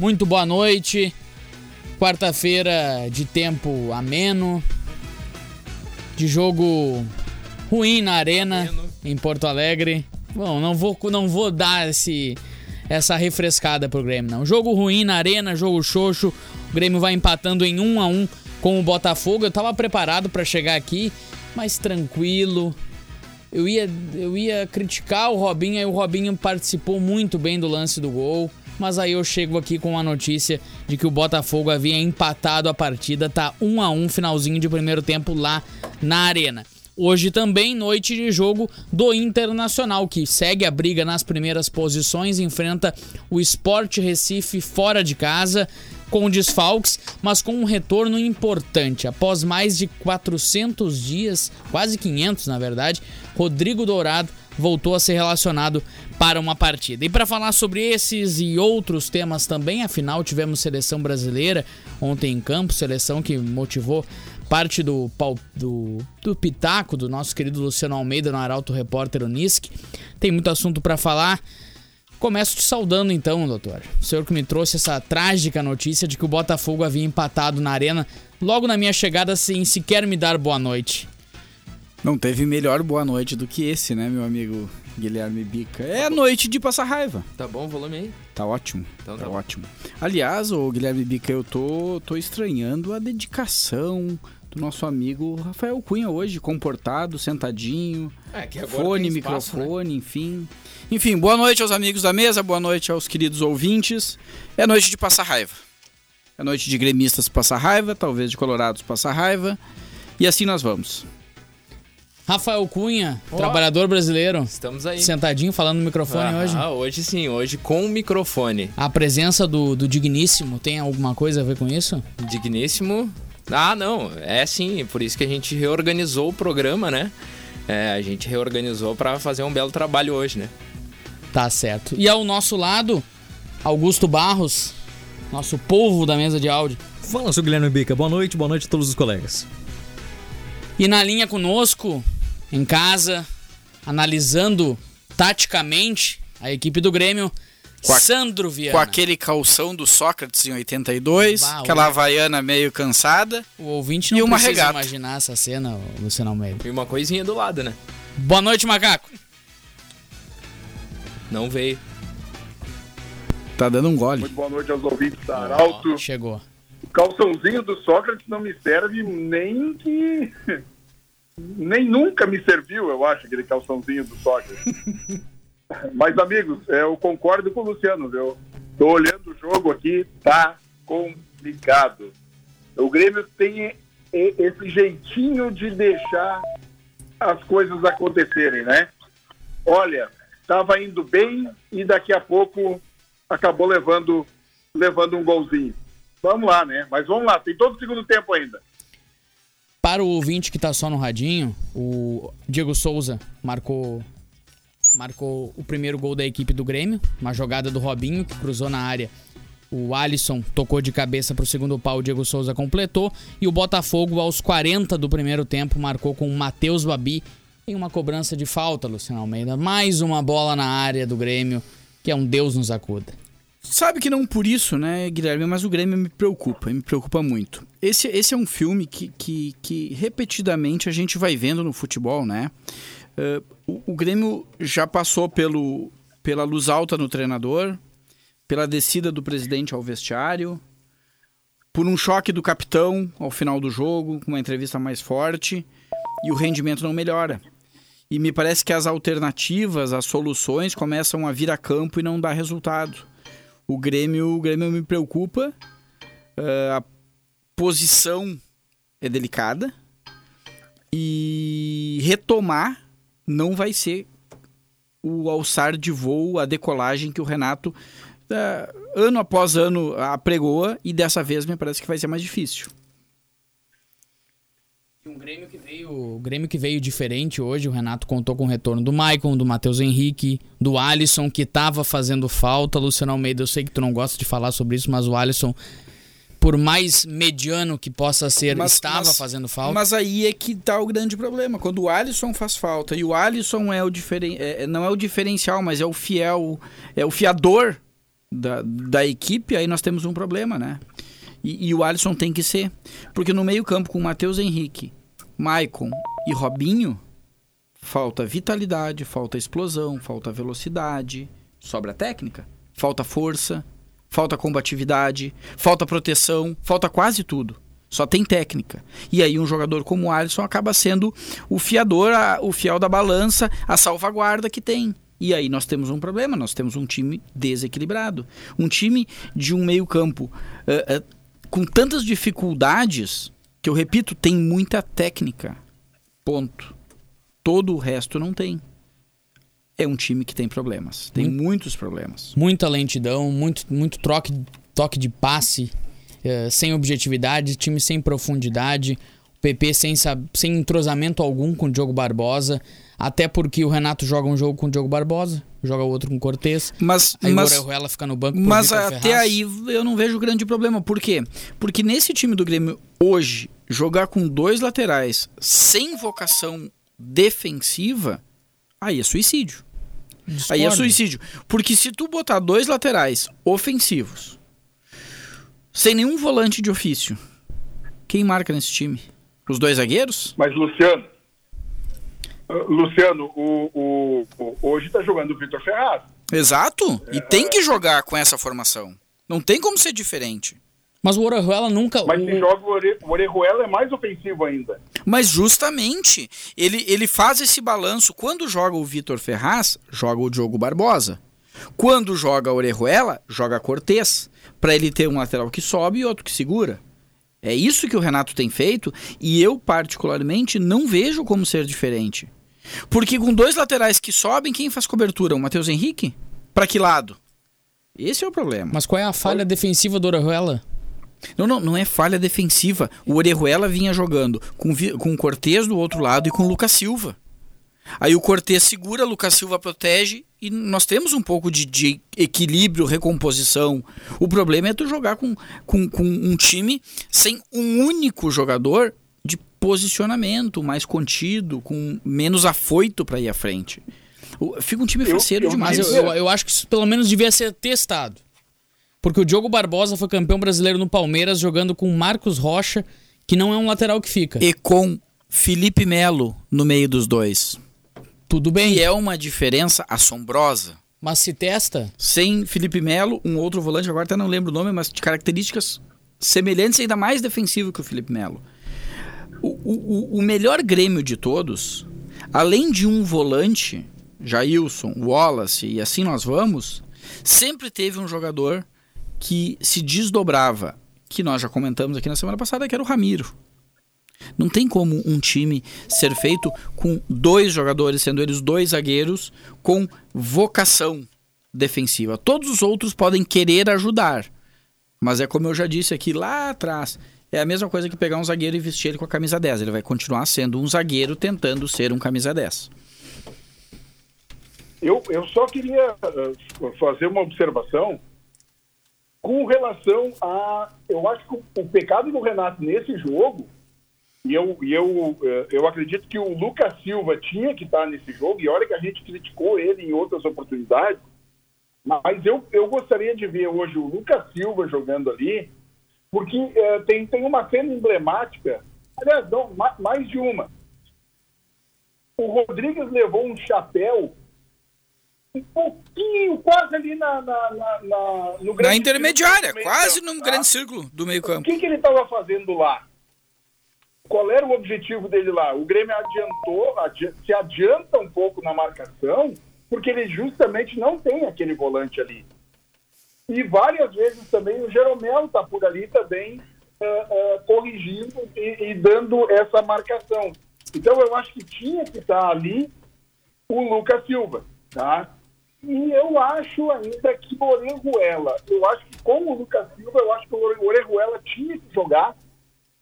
Muito boa noite. Quarta-feira de tempo ameno. De jogo ruim na arena Ameno. em Porto Alegre. Bom, não vou, não vou dar esse, essa refrescada pro Grêmio, não. Jogo ruim na arena, jogo xoxo. O Grêmio vai empatando em 1 a 1 com o Botafogo. Eu tava preparado pra chegar aqui, mas tranquilo. Eu ia, eu ia criticar o Robinho, aí o Robinho participou muito bem do lance do gol. Mas aí eu chego aqui com a notícia de que o Botafogo havia empatado a partida, tá 1 a 1 finalzinho de primeiro tempo lá na Arena. Hoje também noite de jogo do Internacional, que segue a briga nas primeiras posições, enfrenta o Sport Recife fora de casa, com desfalques, mas com um retorno importante. Após mais de 400 dias, quase 500 na verdade, Rodrigo Dourado voltou a ser relacionado para uma partida. E para falar sobre esses e outros temas também, afinal tivemos seleção brasileira ontem em campo, seleção que motivou parte do, do, do pitaco do nosso querido Luciano Almeida no Arauto Repórter Unisc. Tem muito assunto para falar. Começo te saudando então, doutor. O senhor que me trouxe essa trágica notícia de que o Botafogo havia empatado na arena logo na minha chegada sem sequer me dar boa noite. Não teve melhor boa noite do que esse, né, meu amigo Guilherme Bica? É a noite de passar raiva. Tá bom o volume aí? Tá ótimo. Então tá tá ótimo. Aliás, o Guilherme Bica, eu tô, tô estranhando a dedicação do nosso amigo Rafael Cunha hoje, comportado, sentadinho, É, que fone, microfone, enfim. Enfim, boa noite aos amigos da mesa, boa noite aos queridos ouvintes. É noite de passar raiva. É noite de gremistas passar raiva, talvez de colorados passar raiva. E assim nós vamos. Rafael Cunha, Ó. trabalhador brasileiro, Estamos aí. sentadinho falando no microfone ah, hoje. hoje sim, hoje com o microfone. A presença do, do Digníssimo tem alguma coisa a ver com isso? Digníssimo. Ah, não, é sim, por isso que a gente reorganizou o programa, né? É, a gente reorganizou pra fazer um belo trabalho hoje, né? Tá certo. E ao nosso lado, Augusto Barros, nosso povo da mesa de áudio. Fala, seu Guilherme Bica. Boa noite, boa noite a todos os colegas. E na linha conosco, em casa, analisando taticamente a equipe do Grêmio, Com a- Sandro Viana. Com aquele calção do Sócrates em 82, Bah, aquela havaiana meio cansada. O ouvinte não E uma precisa regata. imaginar essa cena, Luciano Almeida. E uma coisinha do lado, né? Boa noite, macaco. Não veio. Tá dando um gole. Muito boa noite aos ouvintes da Arauto. Chegou. O calçãozinho do Sócrates não me serve nem que. Nem nunca me serviu, eu acho, aquele calçãozinho do Sócrates. Mas, amigos, eu concordo com o Luciano, viu? Tô olhando o jogo aqui, tá complicado. O Grêmio tem esse jeitinho de deixar as coisas acontecerem, né? Olha, tava indo bem e daqui a pouco acabou levando, levando um golzinho. Vamos lá, né? Mas vamos lá, tem todo o segundo tempo ainda. Para o ouvinte que tá só no radinho, o Diego Souza marcou marcou o primeiro gol da equipe do Grêmio, uma jogada do Robinho que cruzou na área. O Alisson tocou de cabeça pro segundo pau, o Diego Souza completou e o Botafogo aos 40 do primeiro tempo marcou com o Matheus Babi em uma cobrança de falta, Luciano Almeida. Mais uma bola na área do Grêmio, que é um Deus nos acuda. Sabe que não por isso, né, Guilherme? Mas o Grêmio me preocupa, me preocupa muito. Esse, esse é um filme que, que, que repetidamente a gente vai vendo no futebol, né? Eh, o, o Grêmio já passou pelo, pela luz alta no treinador, pela descida do presidente ao vestiário, por um choque do capitão ao final do jogo, com uma entrevista mais forte, e o rendimento não melhora. E me parece que as alternativas, as soluções começam a vir a campo e não dá resultado. O Grêmio, o Grêmio me preocupa. a posição é delicada. E retomar não vai ser o alçar de voo, a decolagem que o Renato eh, ano após ano apregoa e dessa vez me parece que vai ser mais difícil. Um Grêmio que veio, o Grêmio que veio diferente hoje, o Renato contou com o retorno do Maicon, do Matheus Henrique, do Alisson, que tava fazendo falta. Luciano Almeida, eu sei que tu não gosta de falar sobre isso, mas o Alisson, por mais mediano que possa ser, Mas- estava mas- fazendo falta. Mas aí é que tá o grande problema. Quando o Alisson faz falta e o Alisson é o diferen... é- não é o diferencial, mas é o fiel, é o fiador da, da equipe, aí nós temos um problema, né? E, e o Alisson tem que ser. Porque no meio-campo, com Matheus Henrique, Maicon e Robinho, falta vitalidade, falta explosão, falta velocidade, sobra técnica, falta força, falta combatividade, falta proteção, falta quase tudo. Só tem técnica. E aí um jogador como o Alisson acaba sendo o fiador, a, o fiel da balança, a salvaguarda que tem. E aí nós temos um problema, nós temos um time desequilibrado. Um time de um meio campo uh, uh, com tantas dificuldades, que eu repito, tem muita técnica. Ponto. Todo o resto não tem. É um time que tem problemas. Tem muito, muitos problemas. Muita lentidão, muito, muito troque, toque de passe eh, sem objetividade, time sem profundidade, o PP sem, sem entrosamento algum com o Diogo Barbosa, até porque o Renato joga um jogo com o Diogo Barbosa, joga outro com o Cortez. Mas, aí mas, o Orejuela fica no banco Mas até Ferraz. aí eu não vejo grande problema. Por quê? Porque nesse time do Grêmio hoje, jogar com dois laterais sem vocação defensiva, aí é suicídio. Discordo. Aí é suicídio. Porque se tu botar dois laterais ofensivos sem nenhum volante de ofício. Quem marca nesse time? Os dois zagueiros? Mas, Luciano, uh, Luciano, o, o, o hoje está jogando o Vitor Ferraz. Exato. E é, tem que jogar com essa formação. Não tem como ser diferente. Mas o Orejuela nunca. Mas se joga o Orejuela é mais ofensivo ainda. Mas justamente, ele, ele faz esse balanço. Quando joga o Vitor Ferraz, joga o Diogo Barbosa. Quando joga o Orejuela, joga Cortez para ele ter um lateral que sobe e outro que segura. É isso que o Renato tem feito e eu, particularmente, não vejo como ser diferente. Porque com dois laterais que sobem, quem faz cobertura? O Matheus Henrique? Para que lado? Esse é o problema. Mas qual é a falha defensiva do Orejuela? Não, não, não é falha defensiva. O Orejuela vinha jogando com, com o Cortez do outro lado e com o Lucas Silva. Aí o Cortez segura, Lucas Silva protege e nós temos um pouco de, de, equilíbrio, recomposição. O problema é tu jogar com, com, com um time sem um único jogador de posicionamento mais contido, com menos afoito para ir à frente. Fica um time faceiro demais. Eu, eu, eu acho que isso pelo menos devia ser testado. Porque o Diogo Barbosa foi campeão brasileiro no Palmeiras jogando com Marcos Rocha, que não é um lateral que fica. E com Felipe Melo no meio dos dois. Tudo bem. E é uma diferença assombrosa. Mas se testa? Sem Felipe Melo, um outro volante, agora até não lembro o nome, mas de características semelhantes ainda mais defensivo que o Felipe Melo. O, o, o melhor Grêmio de todos, além de um volante, Jailson, Wallace e assim nós vamos, sempre teve um jogador que se desdobrava, que nós já comentamos aqui na semana passada, que era o Ramiro. Não tem como um time ser feito com dois jogadores, sendo eles dois zagueiros, com vocação defensiva. Todos os outros podem querer ajudar. Mas é como eu já disse aqui lá atrás. É a mesma coisa que pegar um zagueiro e vestir ele com a camisa 10. Ele vai continuar sendo um zagueiro tentando ser um camisa 10. Eu, eu só queria uh, fazer uma observação com relação a. Eu acho que o, pecado do Renato nesse jogo e eu, e eu, eh, eu acredito que o Lucas Silva tinha que estar nesse jogo, e olha que a gente criticou ele em outras oportunidades, mas eu, eu gostaria de ver hoje o Lucas Silva jogando ali, porque é, tem, tem uma cena emblemática, aliás, não, mais de uma. O Rodrigues levou um chapéu um pouquinho, quase ali na, na, na, na no grande Na intermediária, quase no grande círculo do meio campo. O que, que ele estava fazendo lá? qual era o objetivo dele lá? O Grêmio adiantou, adi se adianta um pouco na marcação, porque ele justamente não tem aquele volante ali. E várias vezes também o Jeromel está por ali também uh, uh, corrigindo e, e, dando essa marcação. Então eu acho que tinha que estar tá ali o Lucas Silva, tá? E eu acho ainda que o Orejuela, eu acho que com o Lucas Silva, eu acho que o Orejuela tinha que jogar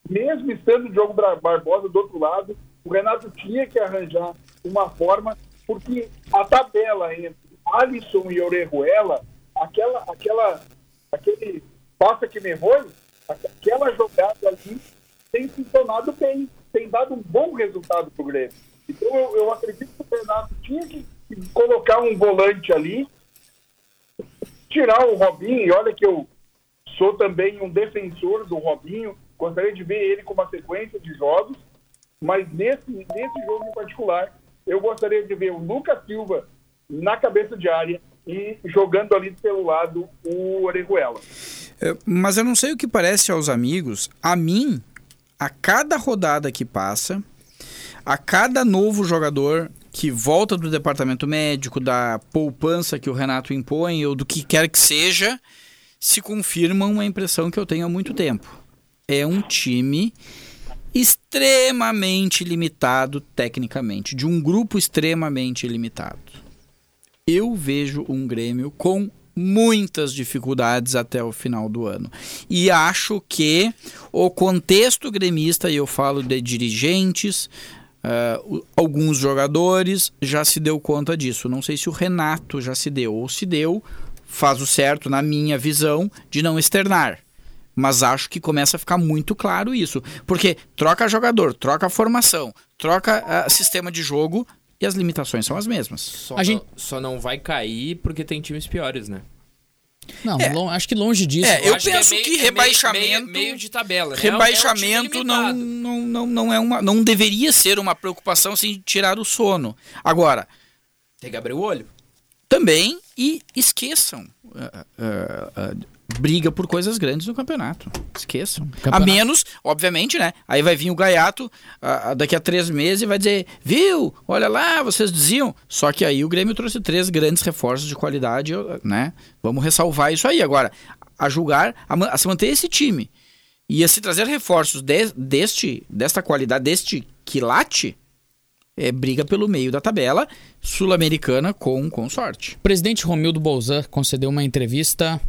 mesmo estando o Diogo Barbosa do outro lado, o Renato tinha que arranjar uma forma, porque a tabela entre Alisson e Orejuela, aquela, aquela, aquele passa que me aquela jogada ali tem funcionado bem, tem dado um bom resultado para o Grêmio. Então eu, eu acredito que o Renato tinha que colocar um volante ali tirar o Robinho, e olha que eu sou também um defensor do Robinho, gostaria de ver ele com uma sequência de jogos, mas nesse, nesse jogo em particular, eu gostaria de ver o Lucas Silva na cabeça de área e jogando ali pelo lado o Orejuela. É, mas eu não sei o que parece aos amigos. A mim, a cada rodada que passa, a cada novo jogador que volta do departamento médico, da poupança que o Renato impõe, ou do que quer que seja, se confirma uma impressão que eu tenho há muito tempo. É um time extremamente limitado tecnicamente, de um grupo extremamente limitado. Eu vejo um Grêmio com muitas dificuldades até o final do ano. E acho que o contexto gremista, e eu falo de dirigentes, uh, alguns jogadores, já se deu conta disso. Não sei se o Renato já se deu ou se deu, faz o certo, na minha visão, de não externar. Mas acho que começa a ficar muito claro isso. Porque troca jogador, troca formação, troca uh, sistema de jogo, e as limitações são as mesmas. Só, A não, gente- só não vai cair porque tem times piores, né? Não, É. lon- acho que longe disso. É, eu penso é que meio- é rebaixamento- Meio, meio de tabela, né? Rebaixamento É um time não, não, não, não é uma. Não deveria ser uma preocupação assim, tirar o sono. Agora, Tem que abrir o olho. também e esqueçam. ah, ah, ah, briga por coisas grandes no campeonato. Esqueçam. A Campeonato. menos, obviamente, né? Aí vai vir o Gaiato ah, ah, daqui a três meses e vai dizer: Viu? Olha lá, vocês diziam. Só que aí o Grêmio trouxe três grandes reforços de qualidade, né? Vamos ressalvar isso aí. Agora, a julgar, a, a se manter esse time e a se trazer reforços de- deste, desta qualidade, deste quilate, é briga pelo meio da tabela sul-americana com, com sorte. O presidente Romildo Bolzan concedeu uma entrevista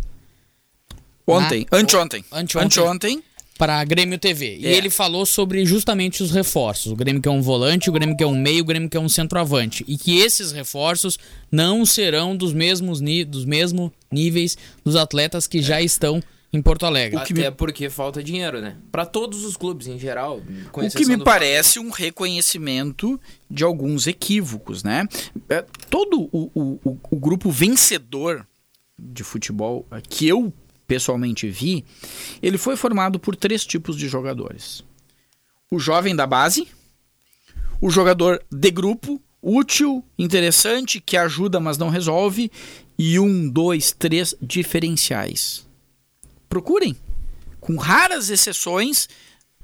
Ontem, Na- anteontem. Anteontem. Anteontem. para a Grêmio TV. E É. ele falou sobre justamente os reforços. O Grêmio que é um volante, o Grêmio que é um meio, o Grêmio que é um centroavante. E que esses reforços não serão dos mesmos, dos mesmos níveis dos atletas que já estão em Porto Alegre. que Até me- porque falta dinheiro, né? Pra todos os clubes em geral. com O que me do parece um reconhecimento de alguns equívocos, né? É, Todo o, o, o- o grupo vencedor de futebol que eu pessoalmente vi, ele foi formado por três tipos de jogadores. O jovem da base, o jogador de grupo, útil, interessante, que ajuda, mas não resolve, e um, dois, três diferenciais. Procurem. Com raras exceções,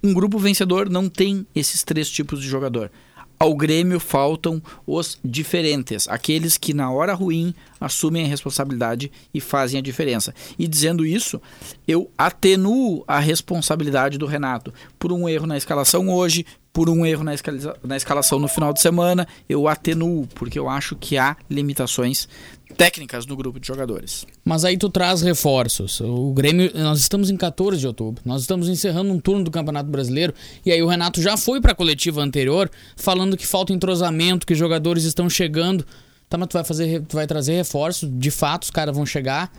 um grupo vencedor não tem esses três tipos de jogador. Ao Grêmio faltam os diferentes, aqueles que na hora ruim assumem a responsabilidade e fazem a diferença. E dizendo isso, eu atenuo a responsabilidade do Renato por um erro na escalação hoje, por um erro na, escaliza- na escalação no final de semana, eu atenuo, porque eu acho que há limitações técnicas no grupo de jogadores. Mas aí tu traz reforços. O Grêmio, nós estamos em 14 de outubro. Nós estamos encerrando um turno do Campeonato Brasileiro. E aí o Renato já foi pra coletiva anterior falando que falta entrosamento, que jogadores estão chegando. Tá, mas tu vai fazer, tu vai trazer reforços, de fato os caras vão chegar.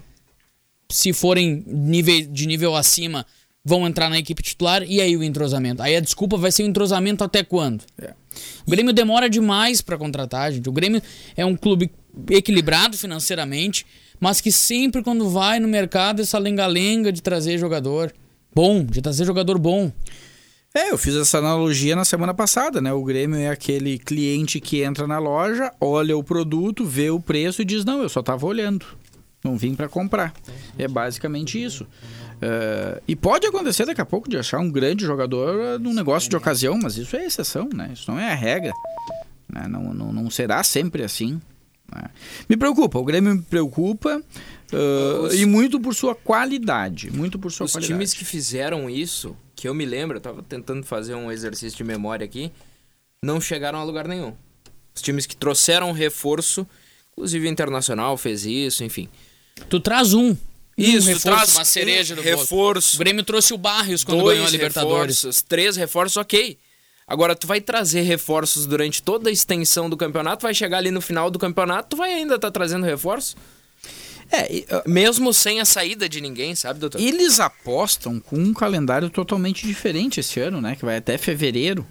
Se forem nível, de nível acima, vão entrar na equipe titular e aí o entrosamento. Aí a desculpa vai ser o entrosamento até quando? É. O Grêmio demora demais pra contratar, gente. O Grêmio é um clube equilibrado financeiramente, mas que sempre quando vai no mercado essa lenga-lenga de trazer jogador bom, de trazer jogador bom. É, eu fiz essa analogia na semana passada, né? O Grêmio é aquele cliente que entra na loja, olha o produto, vê o preço e diz: Não, eu só tava olhando, não vim para comprar. É basicamente isso. É, e pode acontecer daqui a pouco de achar um grande jogador eh, num negócio de ocasião, mas isso é exceção, né? Isso não é a regra. né? Não, não, não será sempre assim. né? Me preocupa, o Grêmio me preocupa eh, Os- e muito por sua qualidade. Muito por sua Os qualidade. times que fizeram isso, que eu me lembro, eu tava tentando fazer um exercício de memória aqui, não chegaram a lugar nenhum. Os times que trouxeram reforço, inclusive o Internacional fez isso, enfim. Tu traz um. Isso, um reforço, traz uma cereja um do bolo. reforço. O Grêmio trouxe o Barrios quando dois ganhou a Libertadores. reforços, três reforços, ok. Agora, tu vai trazer reforços durante toda a extensão do campeonato, vai chegar ali no final do campeonato, tu vai ainda estar trazendo reforço? É, e, ah, Mesmo sem a saída de ninguém, sabe, doutor? Eles apostam com um calendário totalmente diferente esse ano, né? Que vai até fevereiro.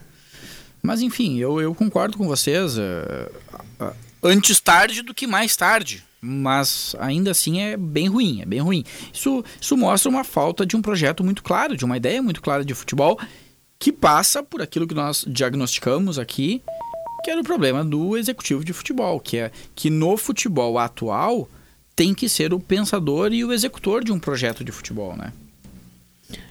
Mas enfim, eu, eu concordo com vocês. eh, ah, antes tarde do que mais tarde. Mas ainda assim é bem ruim, é bem ruim. Isso, isso mostra uma falta de um projeto muito claro, de uma ideia muito clara de futebol que passa por aquilo que nós diagnosticamos aqui, que era o problema do executivo de futebol, que é que no futebol atual tem que ser o pensador e o executor de um projeto de futebol, né?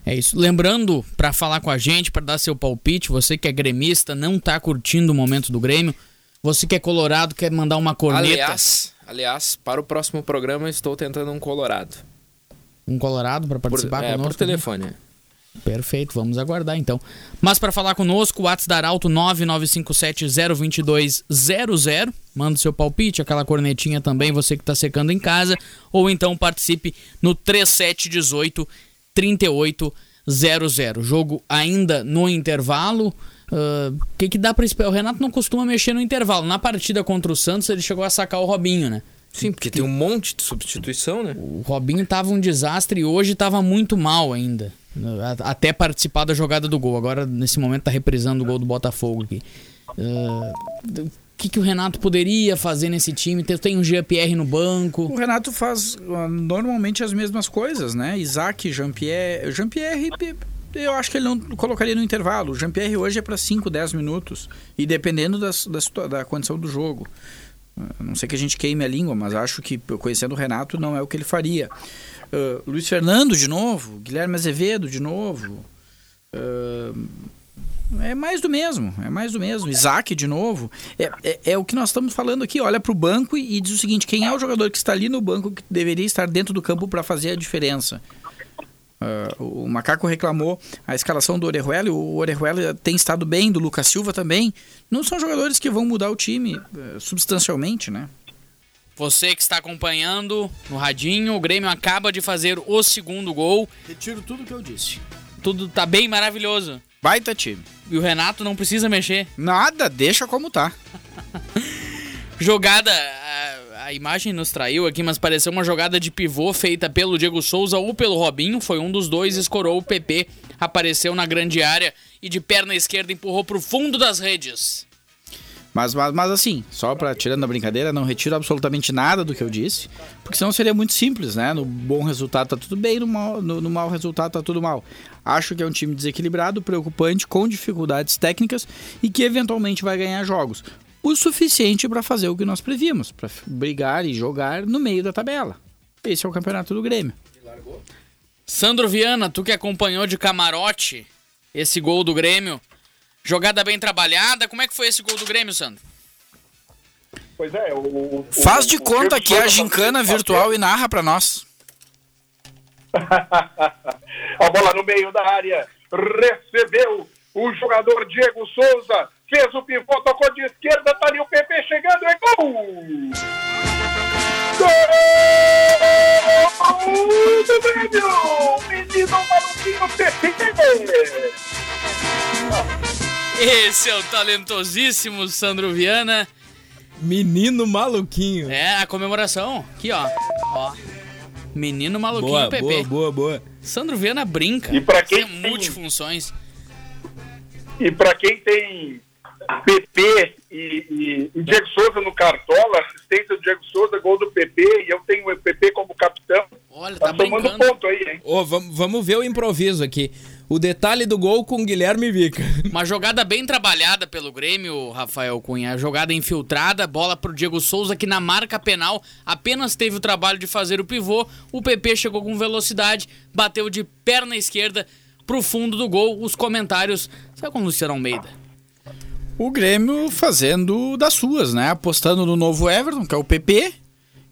É isso. Lembrando, para falar com a gente, para dar seu palpite, você que é gremista, não tá curtindo o momento do Grêmio, você que é colorado, quer mandar uma corneta. Aliás, aliás, para o próximo programa estou tentando um colorado. Um colorado para Por, participar é, conosco? por telefone. Perfeito, vamos aguardar então. Mas para falar conosco, o WhatsApp da Arauto 9957-02200. Manda seu palpite, aquela cornetinha também, você que está secando em casa. Ou então participe no 3718-3800. Jogo ainda no intervalo. O que, que dá para esperar? O Renato não costuma mexer no intervalo. Na partida contra o Santos, ele chegou a sacar o Robinho, né? Sim, porque tem um monte de substituição, né? O Robinho tava um desastre e hoje tava muito mal ainda. Até participar da jogada do gol. Agora, nesse momento, tá reprisando o gol do Botafogo aqui. Ah, o que, que o Renato poderia fazer nesse time? Tem, tem um Jean-Pierre no banco. O Renato faz ah, normalmente as mesmas coisas, né? Isaac, Jean-Pierre. Jean-Pierre, eu acho que ele não colocaria no intervalo. O Jean-Pierre hoje é para 5, 10 minutos. E dependendo das- da, situa- da condição do jogo. Ah, não sei que a gente queime a língua, mas acho que, conhecendo o Renato, não é o que ele faria. Ah, Luiz Fernando de novo, Guilherme Azevedo de novo. Ah, é mais do mesmo, é mais do mesmo. Isaac de novo. É, é, é o que nós estamos falando aqui. Olha para o banco e, e diz o seguinte: quem é o jogador que está ali no banco que deveria estar dentro do campo para fazer a diferença? Ah, o Macaco reclamou a escalação do Orejuela, e o Orejuela tem estado bem, do Lucas Silva também. Não são jogadores que vão mudar o time eh, substancialmente, né? Você que está acompanhando no radinho, o Grêmio acaba de fazer o segundo gol. Retiro tudo que eu disse. Tudo tá bem maravilhoso. Baita time. E o Renato não precisa mexer. Nada, deixa como tá. Jogada, a, imagem nos traiu aqui, mas pareceu uma jogada de pivô feita pelo Diego Souza ou pelo Robinho. Foi um dos dois, escorou o PP, apareceu na grande área e de perna esquerda empurrou pro fundo das redes. Mas, mas, mas assim, só para tirando a brincadeira, não retiro absolutamente nada do que eu disse, porque senão seria muito simples, né? No bom resultado tá tudo bem, no mau, no, no mau resultado tá tudo mal. Acho que é um time desequilibrado, preocupante, com dificuldades técnicas e que eventualmente vai ganhar jogos. O suficiente para fazer o que nós prevíamos, para brigar e jogar no meio da tabela. Esse é o campeonato do Grêmio. Sandro Viana, tu que acompanhou de camarote esse gol do Grêmio, jogada bem trabalhada. Como é que foi esse gol do Grêmio, Sandro? Pois é, o. o- Faz de o conta que é a gincana virtual e narra para nós. a bola no meio da área. Recebeu o jogador Diego Souza. Fez o pivô, tocou de esquerda. Tá ali o PP chegando. É gol! Gol do Grêmio! Menino maluquinho PP! Esse é o talentosíssimo Sandro Viana. Menino maluquinho. É a comemoração. Aqui, ó. Ó. Menino maluquinho boa, PP. boa, boa, boa. Sandro Viana brinca. E pra quem Tem tem- multifunções. E para quem tem PP e, e- e Diego Souza no Cartola, assistência do Diego Souza, gol do PP, e eu tenho o PP como capitão. Olha, Tá, tá somando brincando. ponto aí, hein? Ô, vamos, vamos ver o improviso aqui. O detalhe do gol com Guilherme Vica. Uma jogada bem trabalhada pelo Grêmio, Rafael Cunha. Jogada infiltrada, bola pro Diego Souza, que na marca penal apenas teve o trabalho de fazer o pivô. O PP chegou com velocidade, bateu de perna esquerda pro fundo do gol. Os comentários. Sabe com o Luciano Almeida? O Grêmio fazendo das suas, né? Apostando no novo Everton, que é o PP,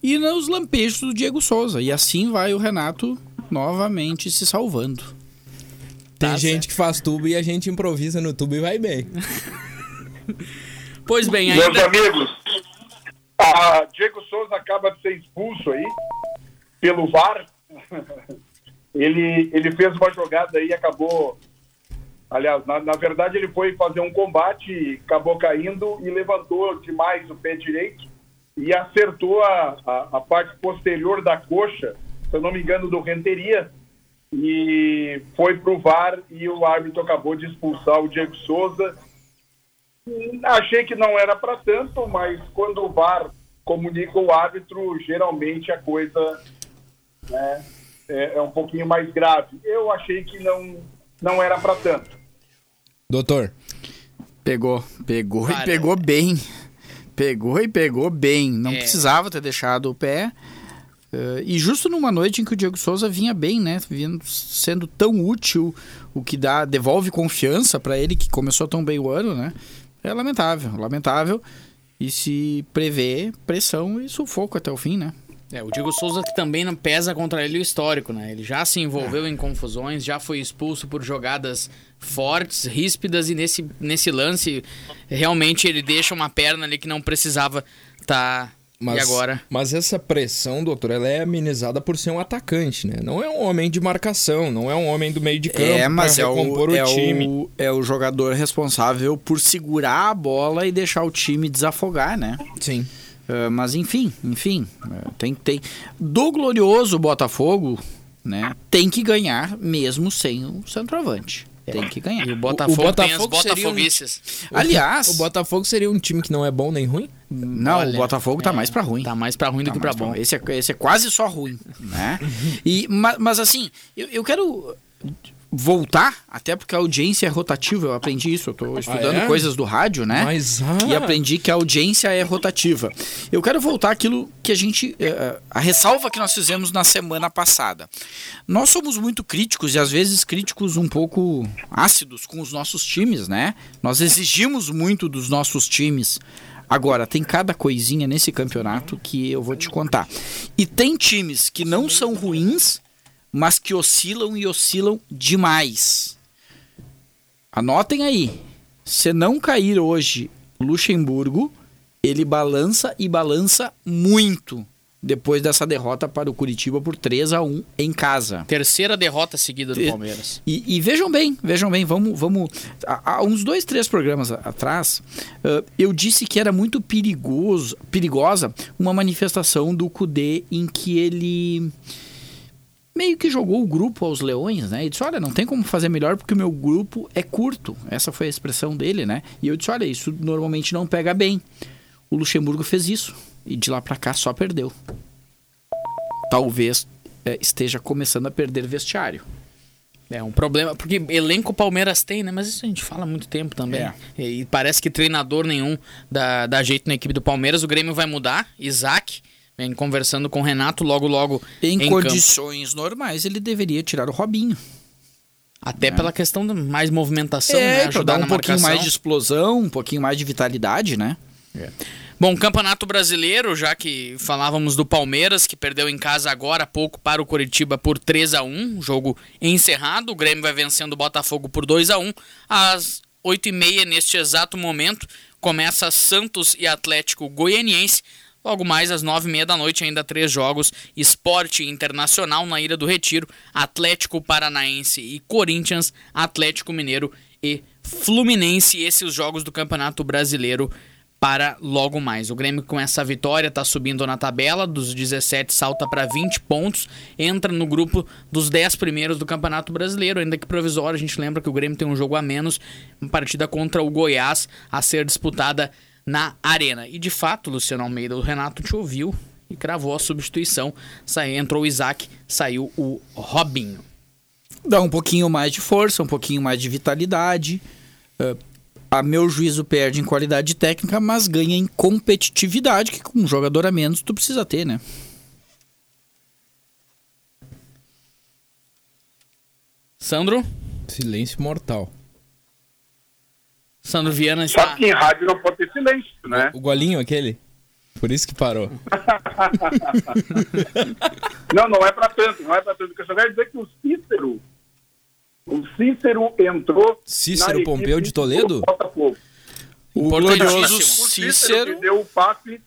e nos lampejos do Diego Souza. E assim vai o Renato novamente se salvando. Tem Tá gente que faz tubo e a gente improvisa no tubo e vai bem. Pois bem, Meus ainda. amigos, a Diego Souza acaba de ser expulso aí pelo VAR. ele, ele fez uma jogada aí e acabou. Aliás, na, na verdade, ele foi fazer um combate, acabou caindo e levantou demais o pé direito e acertou a, a, a parte posterior da coxa, se eu não me engano, do Renteria. E foi pro VAR e o árbitro acabou de expulsar o Diego Souza. Achei que não era para tanto, mas quando o VAR comunica o árbitro, geralmente a coisa né, é, é um pouquinho mais grave. Eu achei que não, não era para tanto. Doutor, Pegou, pegou Cara, e pegou bem. Pegou e pegou bem. Não É. precisava ter deixado o pé. Eh, e justo numa noite em que o Diego Souza vinha bem, né? Vindo, sendo tão útil, o que dá devolve confiança para ele que começou tão bem o ano, né? É lamentável, lamentável. E se prevê pressão e sufoco até o fim, né? É, o Diego Souza que também não pesa contra ele o histórico, né? Ele já se envolveu em confusões, já foi expulso por jogadas fortes, ríspidas e nesse, nesse lance realmente ele deixa uma perna ali que não precisava tá mas, e agora mas essa pressão, doutor, ela é amenizada por ser um atacante, né? Não é um homem de marcação, não é um homem do meio de campo é, mas é recompor o, o, é, time. o, é o jogador responsável por segurar a bola e deixar o time desafogar, né? Sim. Uh, mas enfim, enfim, uh, tem tem do glorioso Botafogo, né? Tem que ganhar mesmo sem o centroavante. Tem que ganhar. e o Botafogo, tem as Botafogo seria um-. Aliás, O Botafogo seria um time que não é bom nem ruim? não, Olha, o Botafogo tá mais pra ruim. Tá mais pra ruim do Tá que pra bom. ruim. Esse é, esse é quase só ruim, né? e, ma- mas, assim, eu, eu quero voltar, até porque a audiência é rotativa, eu aprendi isso, eu tô estudando é? coisas do rádio, né? Mas, ah, E aprendi que a audiência é rotativa. Eu quero voltar àquilo que a gente. eh, a ressalva que nós fizemos na semana passada. Nós somos muito críticos e às vezes críticos um pouco ácidos com os nossos times, né? Nós exigimos muito dos nossos times. Agora, tem cada coisinha nesse campeonato que eu vou te contar. E tem times que não são ruins, mas que oscilam e oscilam demais. Anotem aí. Se não cair hoje Luxemburgo, ele balança e balança muito depois dessa derrota para o Curitiba por 3 a 1 em casa. Terceira derrota seguida do Palmeiras. E, e vejam bem, vejam bem, vamos. vamos há, há uns dois, três programas atrás, ah, eu disse que era muito perigoso, perigosa uma manifestação do Kudê em que ele meio que jogou o grupo aos leões, né? E disse: olha, não tem como fazer melhor porque o meu grupo é curto. Essa foi a expressão dele, né? E eu disse: olha, isso normalmente não pega bem. O Luxemburgo fez isso. E de lá pra cá só perdeu. Talvez eh, esteja começando a perder vestiário. É um problema, porque elenco Palmeiras tem, né? Mas isso a gente fala há muito tempo também. É. E parece que treinador nenhum dá, dá jeito na equipe do Palmeiras. O Grêmio vai mudar. Isaac vem conversando com o Renato logo, logo Em, em campo. condições normais, ele deveria tirar o Robinho. Até pela questão de mais movimentação, né? é, pra Ajudar dar um na pouquinho marcação. mais de explosão, um pouquinho mais de vitalidade, né? Bom, Campeonato Brasileiro, já que falávamos do Palmeiras, que perdeu em casa agora há pouco para o Coritiba por 3 a 1 jogo encerrado. O Grêmio vai vencendo o Botafogo por 2 a 1 Às 8h30, neste exato momento, começa Santos e Atlético Goianiense. Logo mais às 9h30 da noite, ainda três jogos: Esporte Internacional na Ilha do Retiro, Atlético Paranaense e Corinthians, Atlético Mineiro e Fluminense. Esses os jogos do Campeonato Brasileiro para logo mais. O Grêmio com essa vitória está subindo na tabela, dos 17 salta para 20 pontos, entra no grupo dos 10 primeiros do Campeonato Brasileiro, ainda que provisório, a gente lembra que o Grêmio tem um jogo a menos, uma partida contra o Goiás a ser disputada na Arena. E de fato, Luciano Almeida, o Renato te ouviu e cravou a substituição. Entrou o Isaac, saiu o Robinho. Dá um pouquinho mais de força, um pouquinho mais de vitalidade. Ah, a meu juízo perde em qualidade técnica, mas ganha em competitividade, que com um jogador a menos tu precisa ter, né? Sandro? Silêncio mortal. Sandro Viana está... Sabe que em rádio não pode ter silêncio, né? O golinho aquele? Por isso que parou. Não, não é para tanto, não é para tanto. Porque eu só quero dizer que o Cícero, o Cícero entrou. Cícero Pompeu de Toledo? Botafogo. O glorioso O Cícero, Cícero. que deu o passe,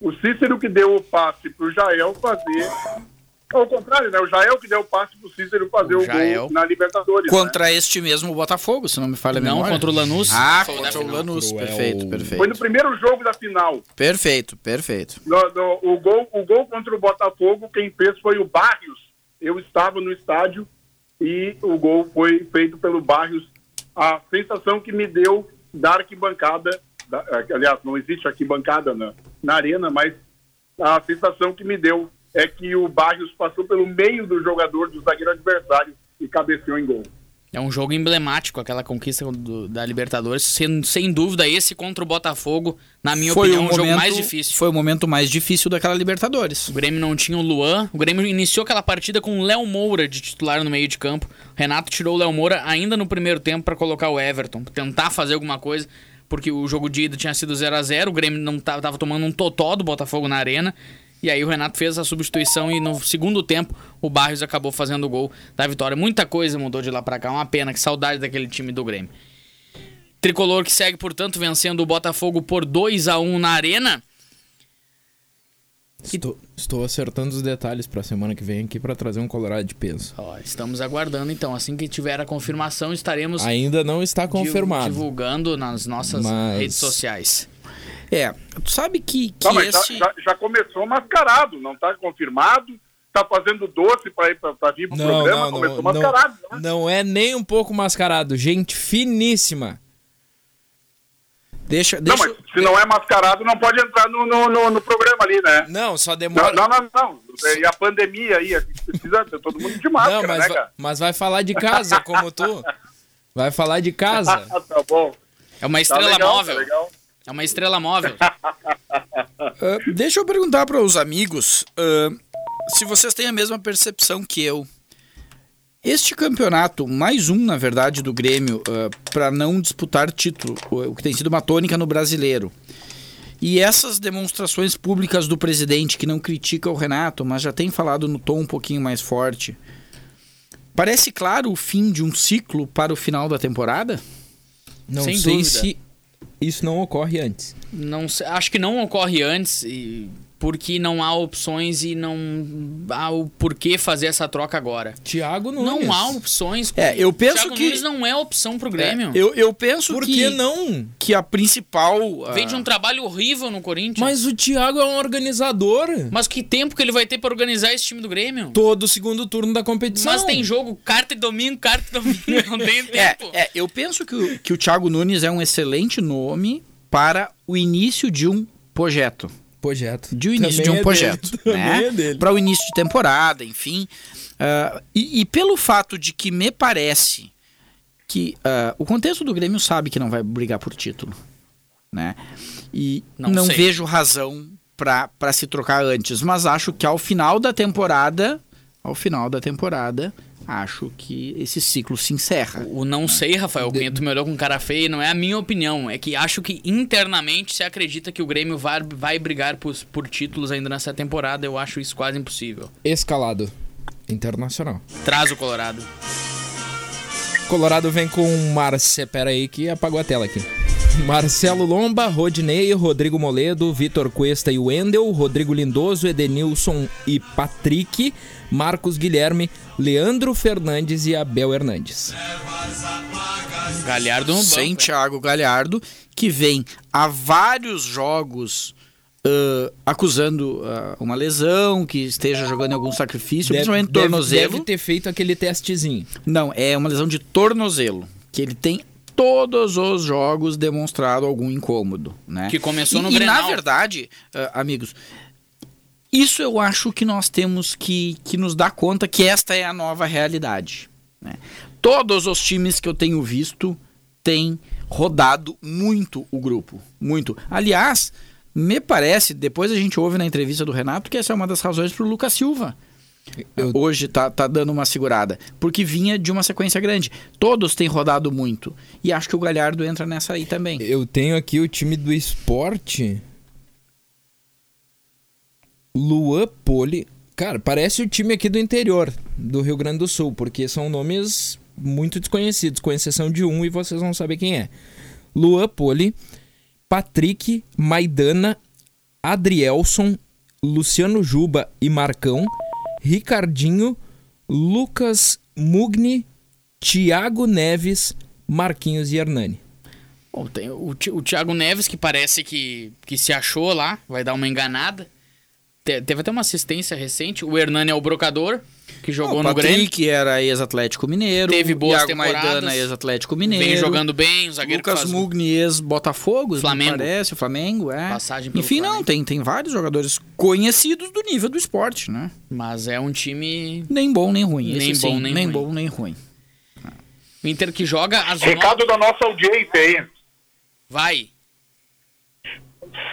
o Cícero que deu o passe pro Jael fazer. Ao contrário, né? O Jael que deu o passe pro Cícero fazer O o, gol na Libertadores. né? Contra este mesmo Botafogo, se não me falha a Não, contra o Lanús. Ah, Foi contra da o. Lanús. Cruel. Perfeito, Foi no perfeito. primeiro jogo da final. Perfeito, perfeito. No- no- o, gol, o gol contra o Botafogo, quem fez foi o Barrios. Eu estava no estádio e o gol foi feito pelo Barrios. A sensação que me deu da arquibancada, da- aliás, não existe arquibancada na, na arena, mas a sensação que me deu é que o Barrios passou pelo meio do jogador do zagueiro adversário e cabeceou em gol. É um jogo emblemático, aquela conquista do- da Libertadores. Sem, sem dúvida, esse contra o Botafogo, na minha Foi opinião, o o jogo momento- mais difícil. Foi o momento mais difícil daquela Libertadores. O Grêmio não tinha o Luan. O Grêmio iniciou aquela partida com o Léo Moura de titular no meio de campo. O Renato tirou o Léo Moura ainda no primeiro tempo para colocar o Everton, pra tentar fazer alguma coisa, porque o jogo de ida tinha sido 0 a 0 O Grêmio não tava, tava tomando um totó do Botafogo na arena. E aí o Renato fez a substituição e no segundo tempo o Barrios acabou fazendo o gol da vitória. Muita coisa mudou de lá pra cá. Uma pena, que saudade daquele time do Grêmio. Tricolor que segue, portanto, vencendo o Botafogo por 2 a 1 na arena. Estou, estou acertando os detalhes pra semana que vem aqui pra trazer um Colorado de peso. Ó, estamos aguardando então. Assim que tiver a confirmação, estaremos Ainda não está confirmado. divulgando nas nossas Mas- redes sociais. É, tu sabe que, que Não, esse... já, já começou mascarado, não está confirmado, está fazendo doce para ir para vir pro Não, programa, não, começou não, mascarado. não, né? não é nem um pouco mascarado. Gente finíssima. Deixa, Não, deixa... mas se não é mascarado, não pode entrar no, no, no- no programa ali, né? Não, só Não, demora. não, não, não. E a pandemia aí, a gente precisa ter todo mundo de máscara, Não, mas, né, cara? mas vai falar de casa, como tu. Vai falar de casa. Ah, tá bom. É uma Tá estrela legal, móvel. tá legal. É uma estrela móvel. Ah, deixa eu perguntar para os amigos ah, se vocês têm a mesma percepção que eu. Este campeonato, mais um, na verdade, do Grêmio, para não disputar título, o o que tem sido uma tônica no brasileiro. E essas demonstrações públicas do presidente, que não critica o Renato, mas já tem falado no tom um pouquinho mais forte. Parece claro o fim de um ciclo para o final da temporada? Não Sem sei dúvida. se isso não ocorre antes. Não acho que não ocorre antes, e- porque não há opções e não há o porquê fazer essa troca agora. Thiago Nunes. Não há opções. É, eu penso Thiago que- Nunes não é opção pro Grêmio. É, eu, eu penso Por que, que não? que a principal. ah, Vem de um trabalho horrível no Corinthians. Mas o Thiago é um organizador. Mas que tempo que ele vai ter pra organizar esse time do Grêmio? Todo segundo turno da competição. Mas tem jogo, carta e domingo, carta e domingo, não tem É, tempo. é, eu penso que o, que o Thiago Nunes é um excelente nome para o início de um projeto. Projeto. De um início Também de um é projeto. dele, né? é. Para o início de temporada, enfim. Ah, e, e pelo fato de que me parece que ah, o contexto do Grêmio sabe que não vai brigar por título. Né? E Não não, vejo razão para se trocar antes. Mas acho que ao final da temporada. Ao final da temporada, acho que esse ciclo se encerra. O não sei, Rafael, de... tu me olhou com cara feia, não é a minha opinião. É que acho que internamente se acredita que o Grêmio vai, vai brigar por, por títulos ainda nessa temporada. Eu acho isso quase impossível. Escalado. Internacional. Traz o Colorado. Colorado vem com Marce... Pera aí que apagou a tela aqui. Marcelo Lomba, Rodinei, Rodrigo Moledo, Vitor Cuesta e Wendel, Rodrigo Lindoso, Edenilson e Patrick, Marcos Guilherme, Leandro Fernandes e Abel Hernandes. Galhardo no banco. Sem? Thiago Galhardo, que vem há vários jogos ah, acusando ah, uma lesão, que esteja jogando em algum sacrifício, principalmente deve, tornozelo. deve ter feito aquele testezinho. Não, é uma lesão de tornozelo, que ele tem todos os jogos demonstrado algum incômodo, né? Que começou e, no e Grenal. na verdade, ah, amigos, isso eu acho que nós temos que, que nos dar conta que esta é a nova realidade. né? Todos os times que eu tenho visto têm rodado muito o grupo, muito. Aliás, me parece, depois a gente ouve na entrevista do Renato, que essa é uma das razões para o Lucas Silva Eu- hoje tá, tá dando uma segurada. Porque vinha de uma sequência grande. Todos têm rodado muito. E acho que o Galhardo entra nessa aí também. Eu tenho aqui o time do esporte. Luan Poli. Cara, parece o time aqui do interior do Rio Grande do Sul, porque são nomes muito desconhecidos, com exceção de um e vocês vão saber quem é. Luan Poli, Patrick, Maidana, Adrielson, Luciano Juba e Marcão, Ricardinho, Lucas Mugni, Thiago Neves, Marquinhos e Hernani. Bom, tem o, o Thiago Neves, que parece que, que se achou lá, vai dar uma enganada. Te- teve até uma assistência recente. O Hernani é o brocador, que jogou o no Grêmio. Patrick era ex-Atlético Mineiro. Teve boas Iago temporadas. Maidana, ex-Atlético Mineiro. Vem jogando bem, o zagueiro que Lucas faz Mugni, ex-Botafogo, Flamengo. me parece, o Flamengo, é. Passagem pelo Enfim, não, Flamengo. tem, tem vários jogadores conhecidos do nível do esporte, né? Mas é um time. Nem bom, nem ruim. Nem Esse bom, sim, nem nem ruim. bom, nem ruim. O Inter que joga às. Recado da nossa audiência aí. Vai.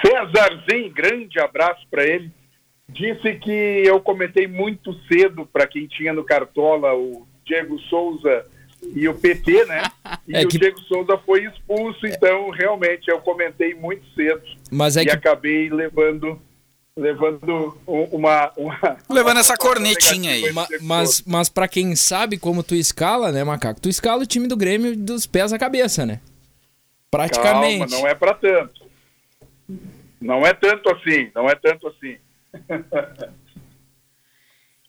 Césarzinho, grande abraço para ele. Disse que eu comentei muito cedo para quem tinha no Cartola o Diego Souza e o PT, né? E É o que- Diego Souza foi expulso, então realmente eu comentei muito cedo Mas é e que acabei levando levando um- uma, uma Levando essa cornetinha aí. Ma- mas, mas para quem sabe como tu escala, né, Macaco? Tu escala o time do Grêmio dos pés à cabeça, né? Praticamente. Calma, não é para tanto. Não é tanto assim, não é tanto assim.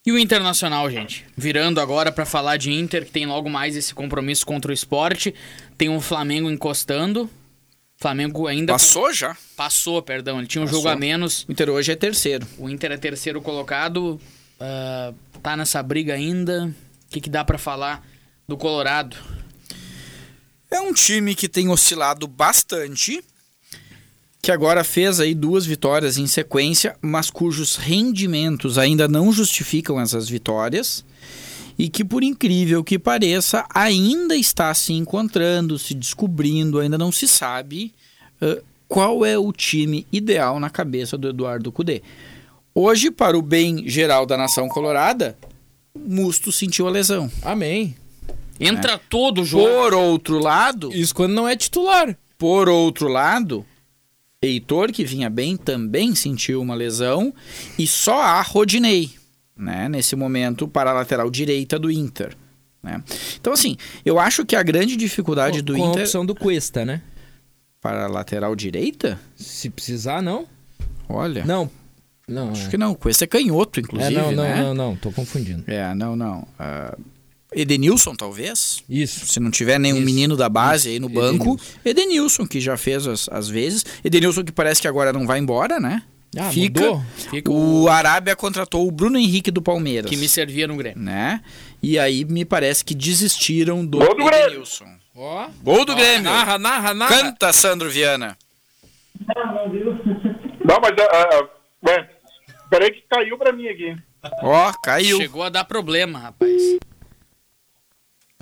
E o Internacional, gente? Virando agora pra falar de Inter, que tem logo mais esse compromisso contra o esporte. Tem o Flamengo encostando. Flamengo ainda. Passou já? Passou, perdão. Ele tinha um Passou. jogo a menos. O Inter hoje é terceiro. O Inter é terceiro colocado. ah, tá nessa briga ainda. O que, que dá pra falar do Colorado? É um time que tem oscilado bastante, que agora fez aí duas vitórias em sequência, mas cujos rendimentos ainda não justificam essas vitórias e que por incrível que pareça ainda está se encontrando, se descobrindo, ainda não se sabe ãh, qual é o time ideal na cabeça do Eduardo Cudê. Hoje, para o bem geral da nação colorada, Musto sentiu a lesão. Amém. Entra todo o jogo. Por outro lado, Isso quando não é titular. Por outro lado, Heitor, que vinha bem, também sentiu uma lesão. E só há Rodinei, né, nesse momento, para a lateral direita do Inter. né. Então, assim, eu acho que a grande dificuldade do com a Inter. opção do Cuesta, né? Para a lateral direita? Se precisar, não. Olha. Não. Não, Acho é. que não. Com esse é canhoto, É, inclusive. não, não, né? não, não, tô confundindo. É, não, não. Ah, Edenilson, talvez? Isso. Se não tiver nenhum Isso, menino da base aí no isso. banco, Edenilson, que já fez as, as vezes. Edenilson, que parece que agora não vai embora, né? Ah, Fica. mudou? Fica O Arábia contratou o Bruno Henrique do Palmeiras. que me servia no Grêmio. Né? E aí me parece que desistiram do Gol do Grêmio. Edenilson. Ó. Gol do Ó, Grêmio. Narra, narra, narra. Canta, Sandro Viana. Não, mas ah, ah, ué, peraí que caiu para mim aqui. Ó, caiu. Chegou a dar problema, rapaz.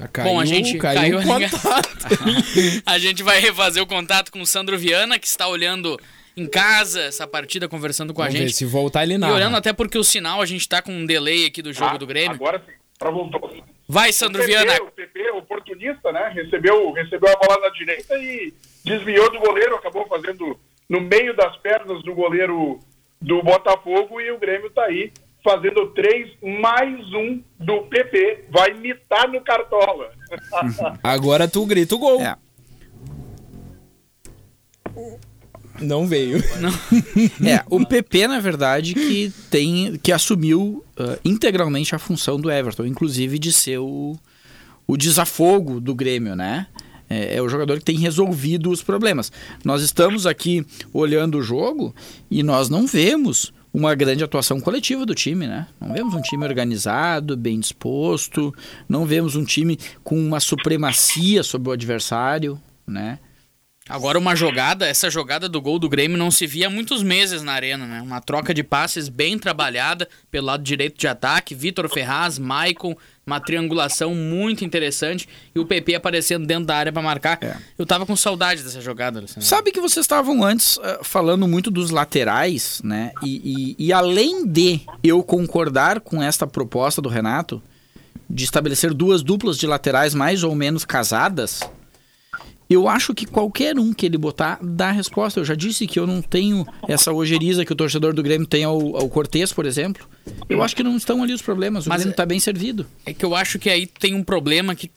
Caiu, Bom, a gente caiu, caiu a contato. A gente vai refazer o contato com o Sandro Viana, que está olhando em casa essa partida, conversando com Vamos a ver, gente. se voltar ele E narra. olhando até porque o sinal, a gente tá com um delay aqui do jogo Ah, do Grêmio. Agora sim, para voltou. Vai, Sandro o PP, Viana. O PP, oportunista, né? Recebeu, recebeu a bola na direita e desviou do goleiro, acabou fazendo no meio das pernas do goleiro do Botafogo e o Grêmio tá aí fazendo três mais um do PP. Vai mitar no Cartola. Agora tu grita o gol. É. Não veio. É, o PP, na verdade, que tem que assumiu ah, integralmente a função do Everton, inclusive de ser o, o desafogo do Grêmio, né? É, é o jogador que tem resolvido os problemas. Nós estamos aqui olhando o jogo e nós não vemos uma grande atuação coletiva do time, né? Não vemos um time organizado, bem disposto, não vemos um time com uma supremacia sobre o adversário, né? Agora uma jogada, essa jogada do gol do Grêmio não se via há muitos meses na arena, né? Uma troca de passes bem trabalhada pelo lado direito de ataque, Vitor Ferraz, Maicon, uma triangulação muito interessante e o PP aparecendo dentro da área pra marcar. É. Eu tava com saudade dessa jogada, Luciano. Sabe que vocês estavam antes ah, falando muito dos laterais, né? E, e- e além de eu concordar com esta proposta do Renato de estabelecer duas duplas de laterais mais ou menos casadas, eu acho que qualquer um que ele botar dá resposta. Eu já disse que eu não tenho essa ojeriza que o torcedor do Grêmio tem ao, ao Cortez, por exemplo. Eu acho que não estão ali os problemas. O Mas Grêmio é- está bem servido. É que eu acho que aí tem um problema que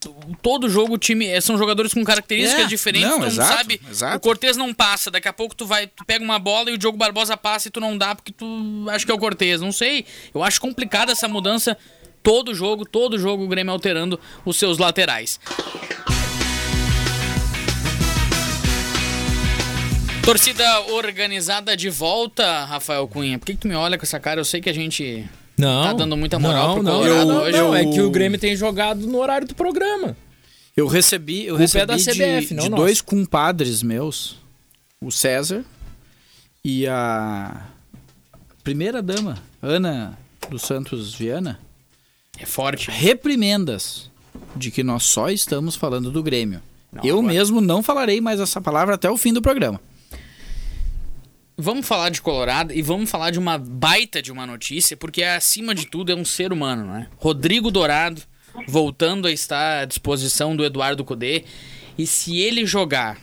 todo jogo o time é, são jogadores com características É, diferentes, não, tu não exato, sabe. exato. O Cortez não passa, daqui a pouco tu vai, tu pega uma bola e o Diogo Barbosa passa e tu não dá porque tu acha que é o Cortez, não sei. Eu acho complicada essa mudança todo jogo, todo jogo o Grêmio alterando os seus laterais. Torcida organizada de volta, Rafael Cunha. Por que, que tu me olha com essa cara? Eu sei que a gente Não. tá dando muita moral não, pro não, Colorado não, hoje. não, é eu- que o Grêmio tem jogado no horário do programa. Eu recebi, eu é recebi da de, CBF, não de dois compadres meus, o César e a primeira dama, Ana dos Santos Viana, É forte. reprimendas de que nós só estamos falando do Grêmio. Não, eu agora- mesmo não falarei mais essa palavra até o fim do programa. Vamos falar de Colorado e vamos falar de uma baita de uma notícia, porque acima de tudo é um ser humano, né? Rodrigo Dourado voltando a estar à disposição do Eduardo Cudê. E se ele jogar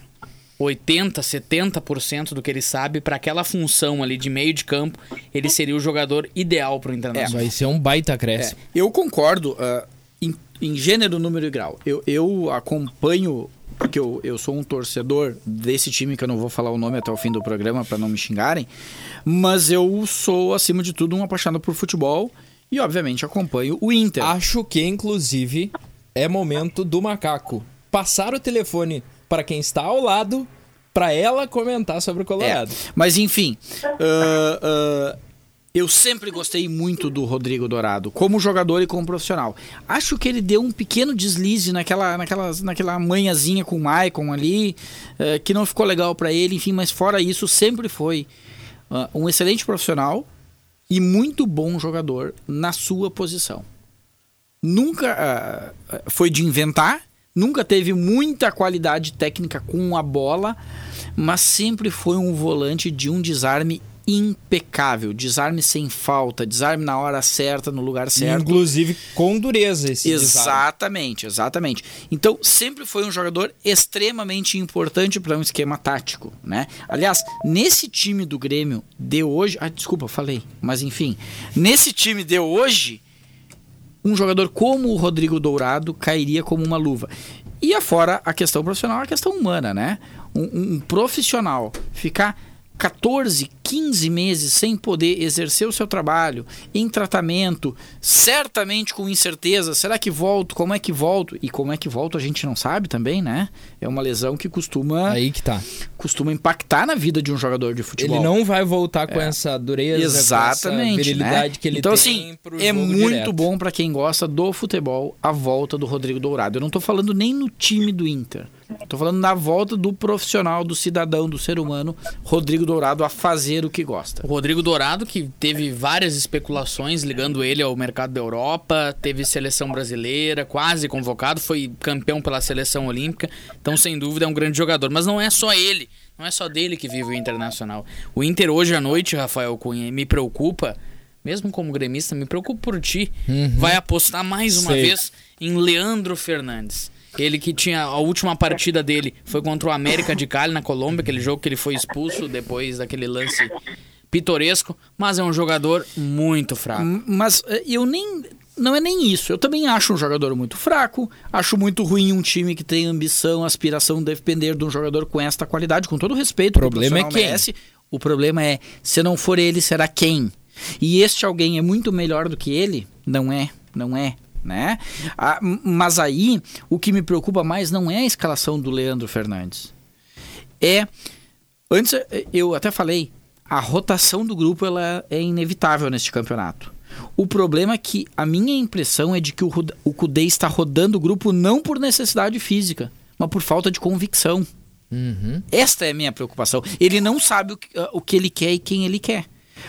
80, 70% do que ele sabe para aquela função ali de meio de campo, ele seria o jogador ideal para o Internacional. Vai ser um baita É, acréscimo. eu concordo ah, em, em gênero, número e grau. Eu, eu acompanho, porque eu, eu sou um torcedor desse time, que eu não vou falar o nome até o fim do programa para não me xingarem, mas eu sou, acima de tudo, um apaixonado por futebol e, obviamente, acompanho o Inter. Acho que, inclusive, é momento do macaco passar o telefone para quem está ao lado para ela comentar sobre o Colorado. É, mas enfim, ah, ah, eu sempre gostei muito do Rodrigo Dourado, como jogador e como profissional. Acho que ele deu um pequeno deslize naquela, naquela, naquela manhãzinha com o Maicon ali, eh, que não ficou legal pra ele, enfim, mas fora isso, sempre foi ah, um excelente profissional e muito bom jogador na sua posição. Nunca ah, foi de inventar, nunca teve muita qualidade técnica com a bola, mas sempre foi um volante de um desarme impecável, desarme sem falta, desarme na hora certa, no lugar certo. Inclusive com dureza esse desarme. Exatamente, exatamente. Então, sempre foi um jogador extremamente importante para um esquema tático, né? Aliás, nesse time do Grêmio de hoje, ah, desculpa, falei, mas enfim, nesse time de hoje, um jogador como o Rodrigo Dourado cairia como uma luva. E afora a questão profissional, a questão humana, né? Um, um- um profissional ficar 14, 15 meses sem poder exercer o seu trabalho, em tratamento, certamente com incerteza, será que volto? Como é que volto? E como é que volto a gente não sabe também, né? É uma lesão que costuma, Aí que tá. costuma impactar na vida de um jogador de futebol. Ele não vai voltar com essa dureza, Exatamente, essa virilidade né? que ele então, tem assim, pro é muito direto. bom pra quem gosta do futebol a volta do Rodrigo Dourado. Eu não tô falando nem no time do Inter. Tô falando na volta do profissional, do cidadão, do ser humano, Rodrigo Dourado a fazer o que gosta. O Rodrigo Dourado, que teve várias especulações ligando ele ao mercado da Europa, teve seleção brasileira, quase convocado, foi campeão pela seleção olímpica, então sem dúvida é um grande jogador. Mas não é só ele, não é só dele que vive o Internacional. O Inter hoje à noite, Rafael Cunha, e me preocupa, mesmo como gremista, me preocupa por ti, vai apostar mais uma Sei. vez em Leandro Fernandes. Ele que tinha a última partida dele foi contra o América de Cali na Colômbia, aquele jogo que ele foi expulso depois daquele lance pitoresco, mas é um jogador muito fraco. Mas eh, eu nem. Não é nem isso. Eu também acho um jogador muito fraco. Acho muito ruim um time que tem ambição, aspiração de depender de um jogador com esta qualidade, com todo o respeito. O problema que é quem? merece. O problema é, se não for ele, será quem? E este alguém é muito melhor do que ele? Não é, não é. Né? Ah, mas aí, o que me preocupa mais não é a escalação do Leandro Fernandes. É. Antes eu até falei, a rotação do grupo ela é inevitável neste campeonato. O problema é que a minha impressão é de que o, o Kudê está rodando o grupo não por necessidade física, mas por falta de convicção. Uhum. Esta é a minha preocupação. Ele não sabe o que, ah, o que ele quer e quem ele quer.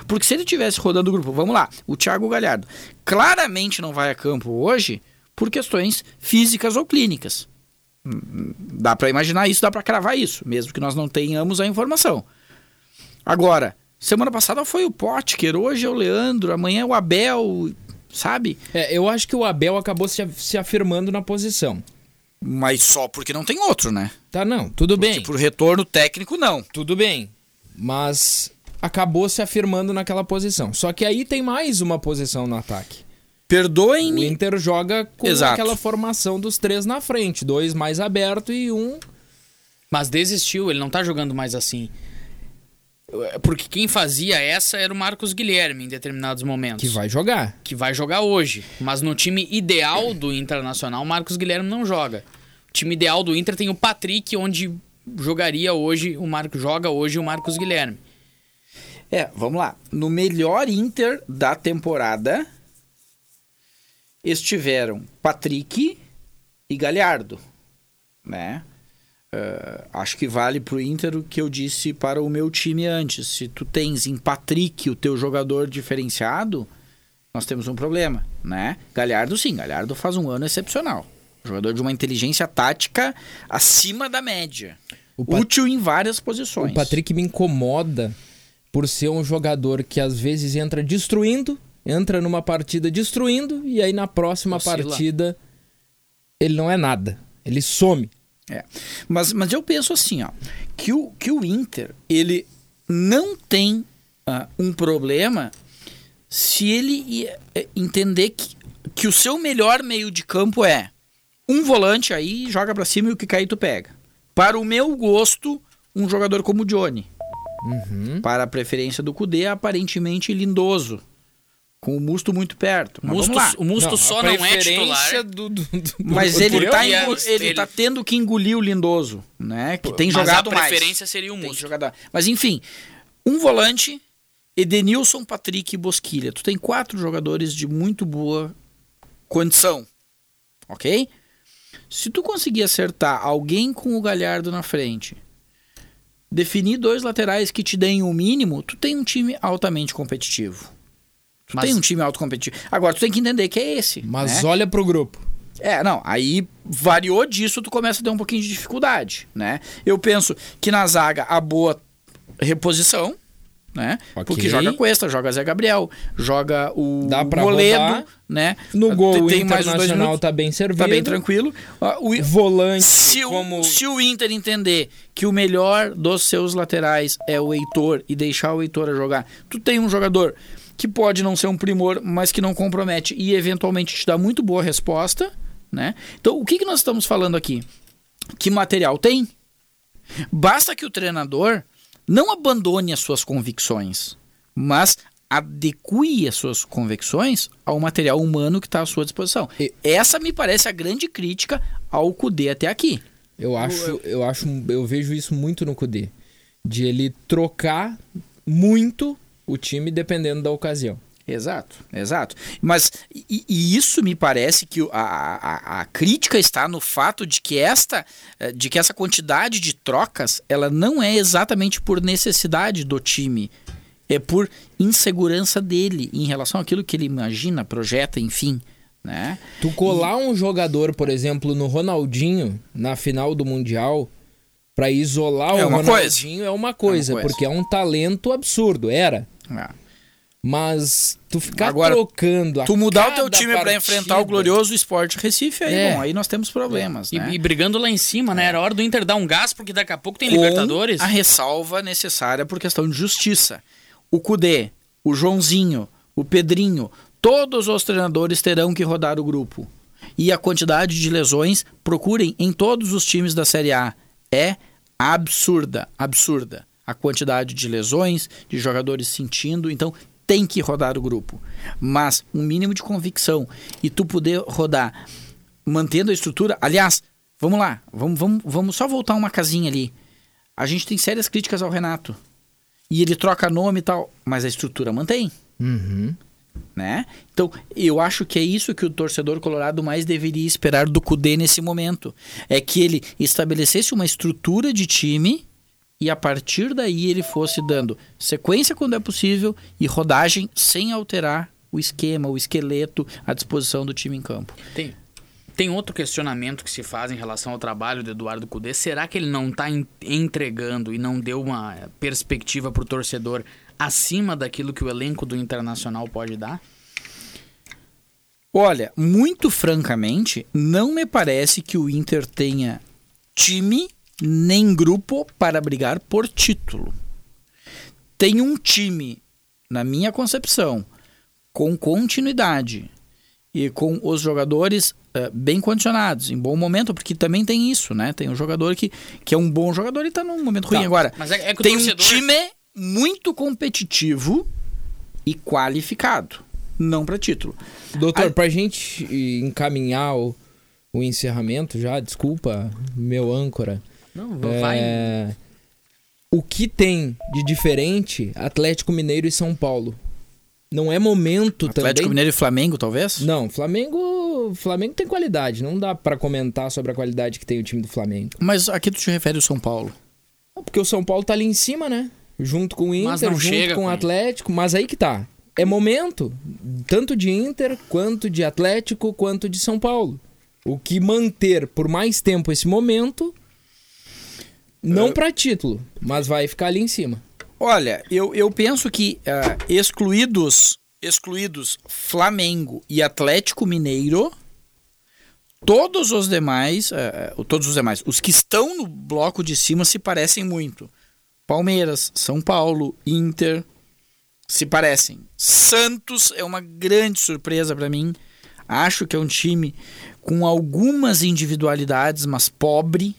Porque se ele tivesse rodando o grupo, vamos lá, o Thiago Galhardo claramente não vai a campo hoje por questões físicas ou clínicas. Hum, Dá pra imaginar isso, dá pra cravar isso, mesmo que nós não tenhamos a informação. Agora, semana passada foi o Potker, hoje é o Leandro, amanhã é o Abel, sabe? É, eu acho que o Abel acabou se, se afirmando na posição. Mas só porque não tem outro, né? Tá, não, tudo bem. Porque por retorno técnico, não. Tudo bem. Mas acabou se afirmando naquela posição. Só que aí tem mais uma posição no ataque. O Perdoem-me. Inter joga com Exato. aquela formação dos três na frente. Dois mais aberto e um... Mas desistiu, ele não tá jogando mais assim. Porque quem fazia essa era o Marcos Guilherme em determinados momentos. que vai jogar. que vai jogar hoje. Mas no time ideal do Internacional, Marcos Guilherme não joga. O time ideal do Inter tem o Patrick, onde jogaria hoje o Marcos joga hoje o Marcos Guilherme. É, vamos lá. No melhor Inter da temporada estiveram Patrick e Galhardo, né? Uh, acho que vale pro Inter o que eu disse para o meu time antes. Se tu tens em Patrick o teu jogador diferenciado, nós temos um problema, né? Galhardo sim, Galhardo faz um ano excepcional. Jogador de uma inteligência tática acima da média. Pat- Útil em várias posições. O Patrick me incomoda por ser um jogador que às vezes entra destruindo, entra numa partida destruindo e aí na próxima Oscila. partida ele não é nada. Ele some. É. Mas, mas eu penso assim, ó, que o, que o Inter, ele não tem ah, um problema se ele eh, entender que, que o seu melhor meio de campo é um volante aí, joga pra cima e o que cair tu pega. Para o meu gosto, um jogador como o Johnny. Para a preferência do Cudê, aparentemente lindoso. Com o Musto muito perto. Mas Musto, o Musto Não, só a não é titular. Do, do, do- Mas ele do- tá, e a- engo- ele ele- tá tendo que engolir o lindoso, né? Que tem Mas jogado a mais. preferência seria o Musto. jogado- Mas enfim, um volante, Edenilson, Patrick e Bosquilha. Tu tem quatro jogadores de muito boa condição, ok? Se tu conseguir acertar alguém com o Galhardo na frente, definir dois laterais que te deem o mínimo, tu tem um time altamente competitivo. Tu Mas- tem um time autocompetitivo. Agora, tu tem que entender que é esse. Mas né? olha pro grupo. É, não, aí variou disso, tu começa a ter um pouquinho de dificuldade, né? Eu penso que na zaga a boa reposição, né? Ok. Porque joga Cuesta, joga Zé Gabriel, joga o Dá pra Moledo, rodar. né? No gol Tem- tem mais dois Internacional minutos, tá bem servido. tá bem tranquilo. O, Volante se, o, como... se o Inter entender que o melhor dos seus laterais é o Heitor e deixar o Heitor a jogar, tu tem um jogador que pode não ser um primor, mas que não compromete e eventualmente te dá muito boa resposta, né? Então, o que, que nós estamos falando aqui? Que material tem? Basta que o treinador não abandone as suas convicções, mas adeque as suas convicções ao material humano que está à sua disposição. E- Essa me parece a grande crítica ao Cudê até aqui. Eu acho, eu acho, eu vejo isso muito no Kudê. De ele trocar muito o time dependendo da ocasião. Exato, exato. Mas e, e isso me parece que a, a, a crítica está no fato de que esta, eh, de que essa quantidade de trocas, ela não é exatamente por necessidade do time, é por insegurança dele em relação àquilo que ele imagina, projeta, enfim, né? Tu colar um jogador, por exemplo, no Ronaldinho, na final do Mundial, pra isolar É o uma Ronaldinho é uma coisa, coisa. porque é um talento absurdo, era. Ah. Mas tu ficar Agora, trocando a Tu mudar o teu time para enfrentar o glorioso Esporte Recife, aí, É. bom, aí nós temos problemas, E, né? e brigando lá em cima, né? Era hora do Inter dar um gás, porque daqui a pouco tem com Libertadores. a ressalva necessária por questão de justiça. O Cudê, o Joãozinho, o Pedrinho, todos os treinadores terão que rodar o grupo. E a quantidade de lesões, procurem em todos os times da Série A, é absurda, absurda. A quantidade de lesões, de jogadores sentindo, então tem que rodar o grupo. Mas um mínimo de convicção e tu poder rodar mantendo a estrutura. Aliás, vamos lá, vamos, vamos, vamos só voltar uma casinha ali. A gente tem sérias críticas ao Renato. E ele troca nome e tal, mas a estrutura mantém, Uhum. né? Então, eu acho que é isso que o torcedor colorado mais deveria esperar do Cudê nesse momento. É que ele estabelecesse uma estrutura de time e a partir daí ele fosse dando sequência quando é possível e rodagem sem alterar o esquema, o esqueleto, a disposição do time em campo. Tem, tem outro questionamento que se faz em relação ao trabalho do Eduardo Cudê. Será que ele não está entregando e não deu uma perspectiva para o torcedor acima daquilo que o elenco do Internacional pode dar? Olha, muito francamente, não me parece que o Inter tenha time nem grupo para brigar por título. Tem um time, na minha concepção, com continuidade e com os jogadores eh, bem condicionados, em bom momento, porque também tem isso, né? Tem um jogador que, que é um bom jogador e está num momento ruim Tá, agora. Mas é, é que Tem um torcedor... time muito competitivo e qualificado, não para título. Doutor, pra gente encaminhar o, o encerramento já, desculpa, meu âncora. Não, vai. É, O que tem de diferente Atlético Mineiro e São Paulo? Não é momento Atlético também. Mineiro e Flamengo, talvez? Não, Flamengo, Flamengo tem qualidade. Não dá pra comentar sobre a qualidade que tem o time do Flamengo. Mas aqui tu te refere ao São Paulo. Porque o São Paulo tá ali em cima, né? Junto com o Inter, junto com o Atlético. Mas aí que tá. É momento, tanto de Inter, quanto de Atlético, quanto de São Paulo. O que manter por mais tempo esse momento, não pra título, mas vai ficar ali em cima. Olha, eu, eu penso que ah, excluídos excluídos Flamengo e Atlético Mineiro, todos os demais, ah, todos os demais, os que estão no bloco de cima se parecem muito. Palmeiras, São Paulo, Inter se parecem. Santos é uma grande surpresa para mim. Acho que é um time com algumas individualidades, mas pobre.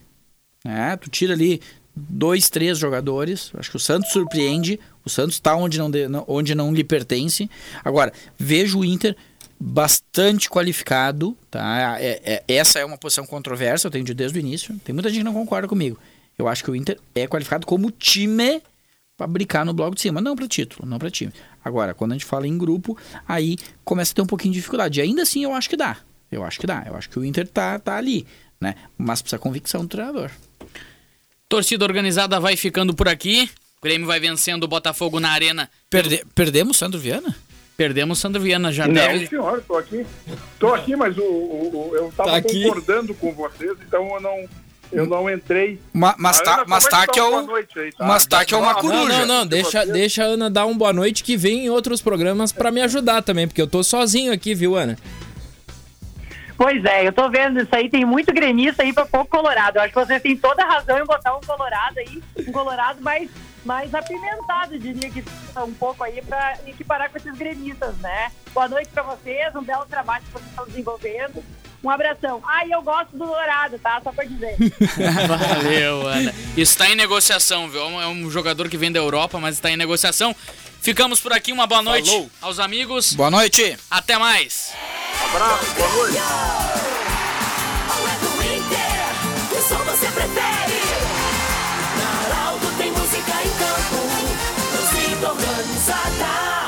Né? tu tira ali dois, três jogadores. Acho que o Santos surpreende. O Santos está onde não, de- onde não lhe pertence. Agora, vejo o Inter bastante qualificado. Tá? É- é- essa é uma posição controversa, eu tenho dito desde o início. Tem muita gente que não concorda comigo. Eu acho que o Inter é qualificado como time para brincar no bloco de cima. Não para título, não para time. Agora, quando a gente fala em grupo, aí começa a ter um pouquinho de dificuldade. E ainda assim, eu acho que dá. Eu acho que dá. Eu acho que o Inter tá, tá ali, né? Mas precisa convicção do treinador. Torcida organizada vai ficando por aqui. O Grêmio vai vencendo o Botafogo na arena. Perde- perdemos Sandro Viana? Perdemos o Sandro Viana, já Não, deve. senhor, tô aqui. Tô aqui, mas o, o- o- eu tava Tá aqui. concordando com vocês, então eu não, eu não entrei. Ma- mas tá, Ana mas tá que é uma o. noite aí, tá? mas tá que é uma Não, coruja. Não, não, não, deixa, deixa a Ana dar um boa noite que vem em outros programas pra me ajudar também, porque eu tô sozinho aqui, viu, Ana? Pois é, eu tô vendo isso aí, tem muito gremista aí pra pouco colorado. Eu acho que vocês têm toda a razão em botar um colorado aí, um colorado mais, mais apimentado, diria que um pouco aí pra equiparar com esses gremistas, né? Boa noite pra vocês, um belo trabalho que vocês estão desenvolvendo. Um abração. Ah, e eu gosto do Dourado, tá? Só pra dizer. Valeu, Ana. Está em negociação, viu? É, é um jogador que vem da Europa, mas está em negociação. Ficamos por aqui, uma boa noite Falou. aos amigos. Boa noite. Até mais. Abraço, boa noite. organizada.